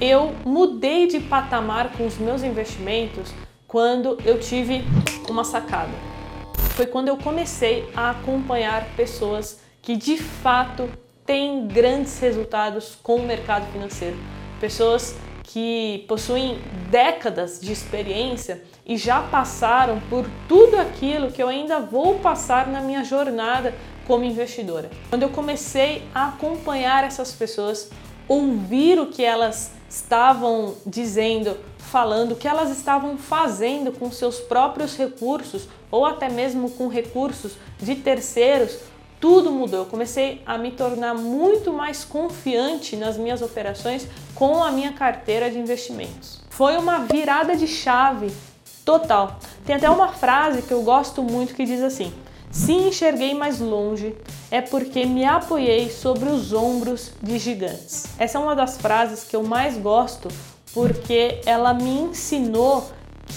eu mudei de patamar com os meus investimentos quando eu tive uma sacada. Foi quando eu comecei a acompanhar pessoas que de fato têm grandes resultados com o mercado financeiro. Pessoas que possuem décadas de experiência e já passaram por tudo aquilo que eu ainda vou passar na minha jornada como investidora. Quando eu comecei a acompanhar essas pessoas, ouvir o que elas estavam dizendo, falando, o que elas estavam fazendo com seus próprios recursos ou até mesmo com recursos de terceiros, tudo mudou. Eu comecei a me tornar muito mais confiante nas minhas operações com a minha carteira de investimentos. Foi uma virada de chave total. Tem até uma frase que eu gosto muito que diz assim: Se enxerguei mais longe, é porque me apoiei sobre os ombros de gigantes. Essa é uma das frases que eu mais gosto porque ela me ensinou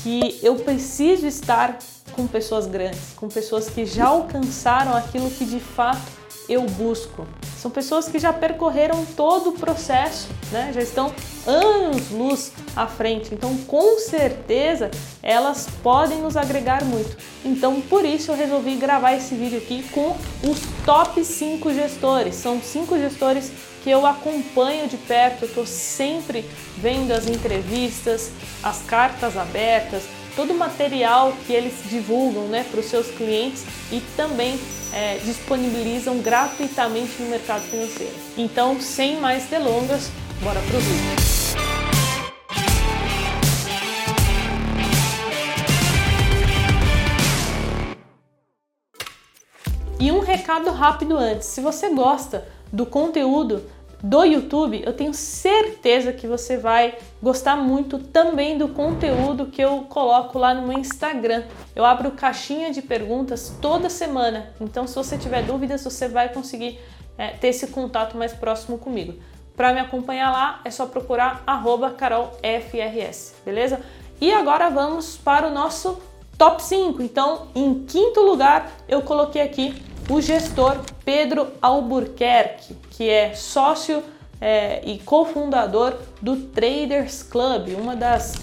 que eu preciso estar com pessoas grandes, com pessoas que já alcançaram aquilo que de fato eu busco. São pessoas que já percorreram todo o processo, né? já estão anos luz à frente. Então, com certeza, elas podem nos agregar muito. Então, por isso eu resolvi gravar esse vídeo aqui com os top 5 gestores. São cinco gestores que eu acompanho de perto, eu estou sempre vendo as entrevistas, as cartas abertas, todo o material que eles divulgam né, para os seus clientes e também é, disponibilizam gratuitamente no mercado financeiro. Então, sem mais delongas, bora para o vídeo. E um recado rápido antes: se você gosta do conteúdo do YouTube, eu tenho certeza que você vai gostar muito também do conteúdo que eu coloco lá no meu Instagram. Eu abro caixinha de perguntas toda semana, então se você tiver dúvidas, você vai conseguir é, ter esse contato mais próximo comigo. Para me acompanhar lá, é só procurar carolfrs, beleza? E agora vamos para o nosso top 5. Então, em quinto lugar, eu coloquei aqui o gestor Pedro Albuquerque, que é sócio é, e cofundador do Traders Club, uma das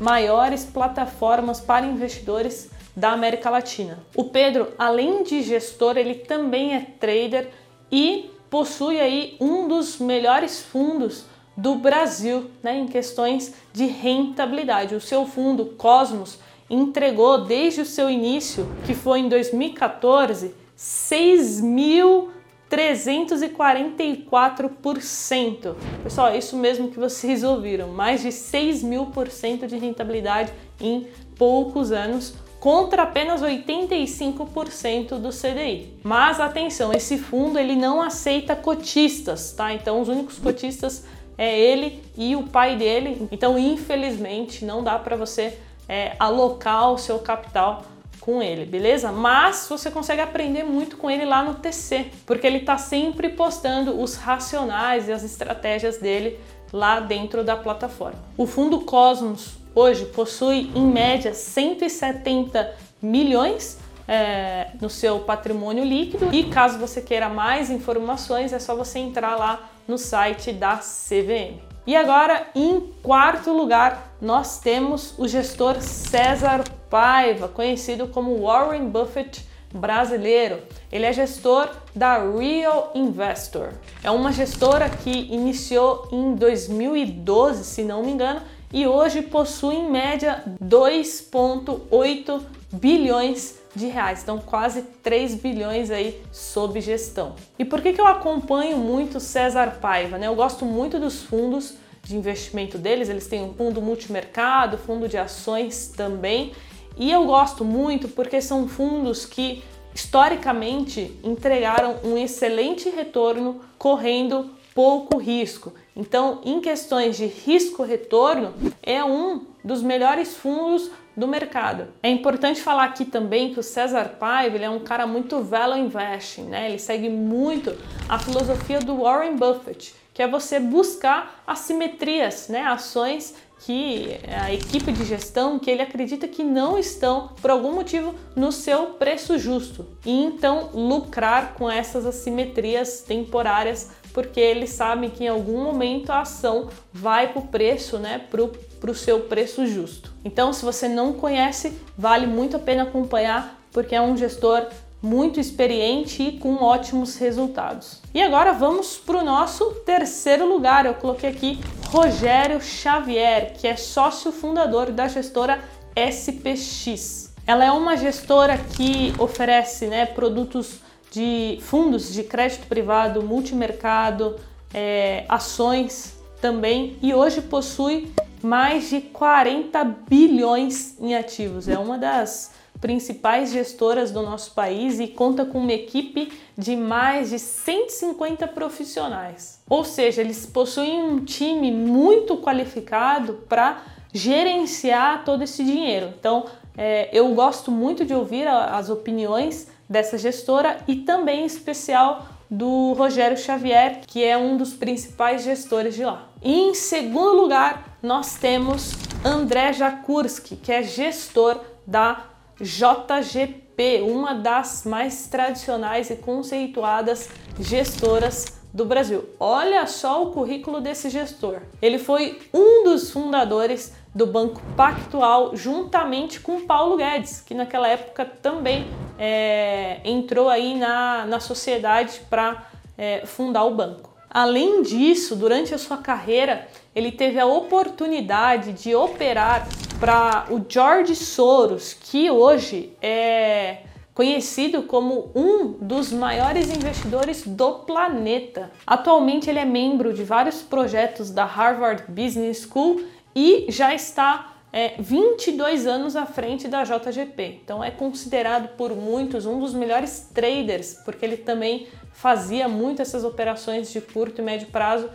maiores plataformas para investidores da América Latina. O Pedro, além de gestor, ele também é trader e possui aí um dos melhores fundos do Brasil, né, em questões de rentabilidade. O seu fundo Cosmos entregou desde o seu início, que foi em 2014, 6.344%. Pessoal, é isso mesmo que vocês ouviram, mais de 6 mil por cento de rentabilidade em poucos anos, contra apenas 85% do CDI. Mas atenção, esse fundo ele não aceita cotistas, tá? Então os únicos cotistas é ele e o pai dele. Então, infelizmente, não dá para você é, alocar o seu capital com ele, beleza? Mas você consegue aprender muito com ele lá no TC, porque ele está sempre postando os racionais e as estratégias dele lá dentro da plataforma. O fundo Cosmos hoje possui em média 170 milhões é, no seu patrimônio líquido e caso você queira mais informações é só você entrar lá no site da CVM. E agora, em quarto lugar, nós temos o gestor César Paiva, conhecido como Warren Buffett brasileiro. Ele é gestor da Real Investor. É uma gestora que iniciou em 2012, se não me engano, e hoje possui em média 2,8 bilhões de reais, então quase 3 bilhões aí sob gestão. E por que, que eu acompanho muito César Paiva? Né? Eu gosto muito dos fundos de investimento deles, eles têm um fundo multimercado, fundo de ações também, e eu gosto muito porque são fundos que historicamente entregaram um excelente retorno correndo pouco risco. Então, em questões de risco-retorno, é um dos melhores fundos do mercado. É importante falar aqui também que o César Paiva ele é um cara muito value investing, né? Ele segue muito a filosofia do Warren Buffett, que é você buscar assimetrias, né? Ações que a equipe de gestão que ele acredita que não estão por algum motivo no seu preço justo e então lucrar com essas assimetrias temporárias porque eles sabem que em algum momento a ação vai para o preço, né, para o seu preço justo. Então, se você não conhece, vale muito a pena acompanhar, porque é um gestor muito experiente e com ótimos resultados. E agora vamos para o nosso terceiro lugar. Eu coloquei aqui Rogério Xavier, que é sócio fundador da gestora SPX. Ela é uma gestora que oferece né, produtos de fundos de crédito privado, multimercado, é, ações também e hoje possui mais de 40 bilhões em ativos. É uma das principais gestoras do nosso país e conta com uma equipe de mais de 150 profissionais. Ou seja, eles possuem um time muito qualificado para gerenciar todo esse dinheiro. Então, é, eu gosto muito de ouvir as opiniões dessa gestora e também em especial do Rogério Xavier, que é um dos principais gestores de lá. E em segundo lugar, nós temos André Jakurski, que é gestor da JGP, uma das mais tradicionais e conceituadas gestoras do Brasil. Olha só o currículo desse gestor. Ele foi um dos fundadores do Banco Pactual, juntamente com Paulo Guedes, que naquela época também é, entrou aí na, na sociedade para é, fundar o banco. Além disso, durante a sua carreira, ele teve a oportunidade de operar para o George Soros, que hoje é conhecido como um dos maiores investidores do planeta. Atualmente ele é membro de vários projetos da Harvard Business School e já está é, 22 anos à frente da JGP. Então é considerado por muitos um dos melhores traders, porque ele também fazia muito essas operações de curto e médio prazo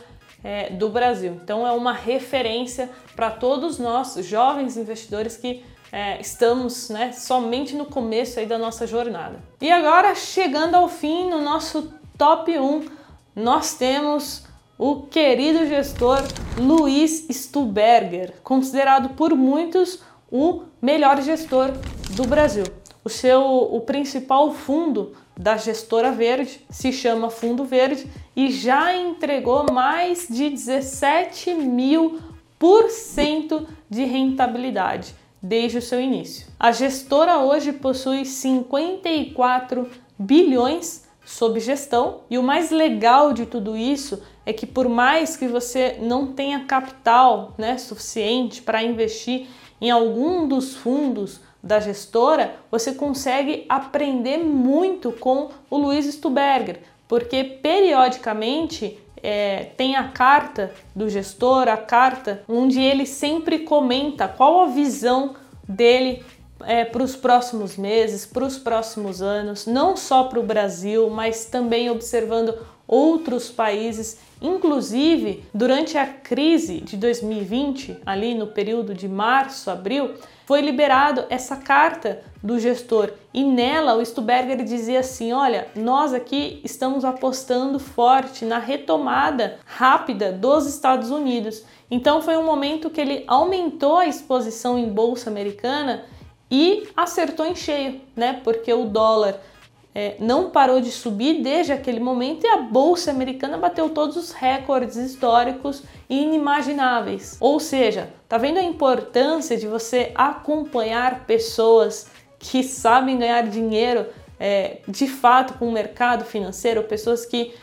é, do Brasil. Então é uma referência para todos nós, jovens investidores que é, estamos né, somente no começo aí da nossa jornada. E agora, chegando ao fim, no nosso top 1, nós temos o querido gestor Luiz Stuberger, considerado por muitos o melhor gestor do Brasil. O seu o principal fundo da gestora verde se chama Fundo Verde e já entregou mais de 17 mil por cento de rentabilidade desde o seu início. A gestora hoje possui 54 bilhões sob gestão. E o mais legal de tudo isso é que por mais que você não tenha capital né, suficiente para investir em algum dos fundos da gestora, você consegue aprender muito com o Luiz Stuberger, porque periodicamente é, tem a carta do gestor, a carta onde ele sempre comenta qual a visão dele é, para os próximos meses, para os próximos anos, não só para o Brasil, mas também observando outros países Inclusive, durante a crise de 2020, ali no período de março, abril, foi liberado essa carta do gestor e nela o Stuberger dizia assim: "Olha, nós aqui estamos apostando forte na retomada rápida dos Estados Unidos". Então foi um momento que ele aumentou a exposição em bolsa americana e acertou em cheio, né? Porque o dólar é, não parou de subir desde aquele momento e a bolsa americana bateu todos os recordes históricos inimagináveis. Ou seja, tá vendo a importância de você acompanhar pessoas que sabem ganhar dinheiro é, de fato com o mercado financeiro, pessoas que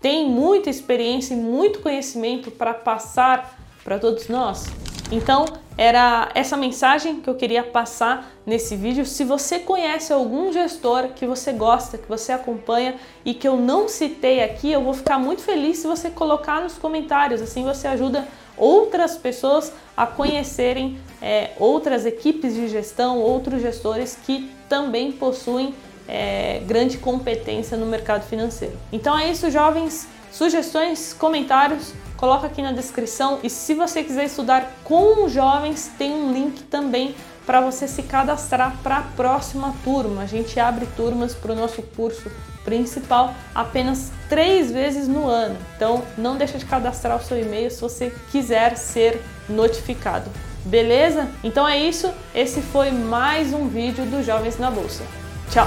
têm muita experiência e muito conhecimento para passar para todos nós? Então, era essa mensagem que eu queria passar nesse vídeo. Se você conhece algum gestor que você gosta, que você acompanha e que eu não citei aqui, eu vou ficar muito feliz se você colocar nos comentários. Assim você ajuda outras pessoas a conhecerem é, outras equipes de gestão, outros gestores que também possuem é, grande competência no mercado financeiro. Então é isso, jovens. Sugestões, comentários, coloca aqui na descrição. E se você quiser estudar com jovens, tem um link também para você se cadastrar para a próxima turma. A gente abre turmas para o nosso curso principal apenas três vezes no ano. Então não deixa de cadastrar o seu e-mail se você quiser ser notificado. Beleza? Então é isso. Esse foi mais um vídeo do Jovens na Bolsa. Tchau!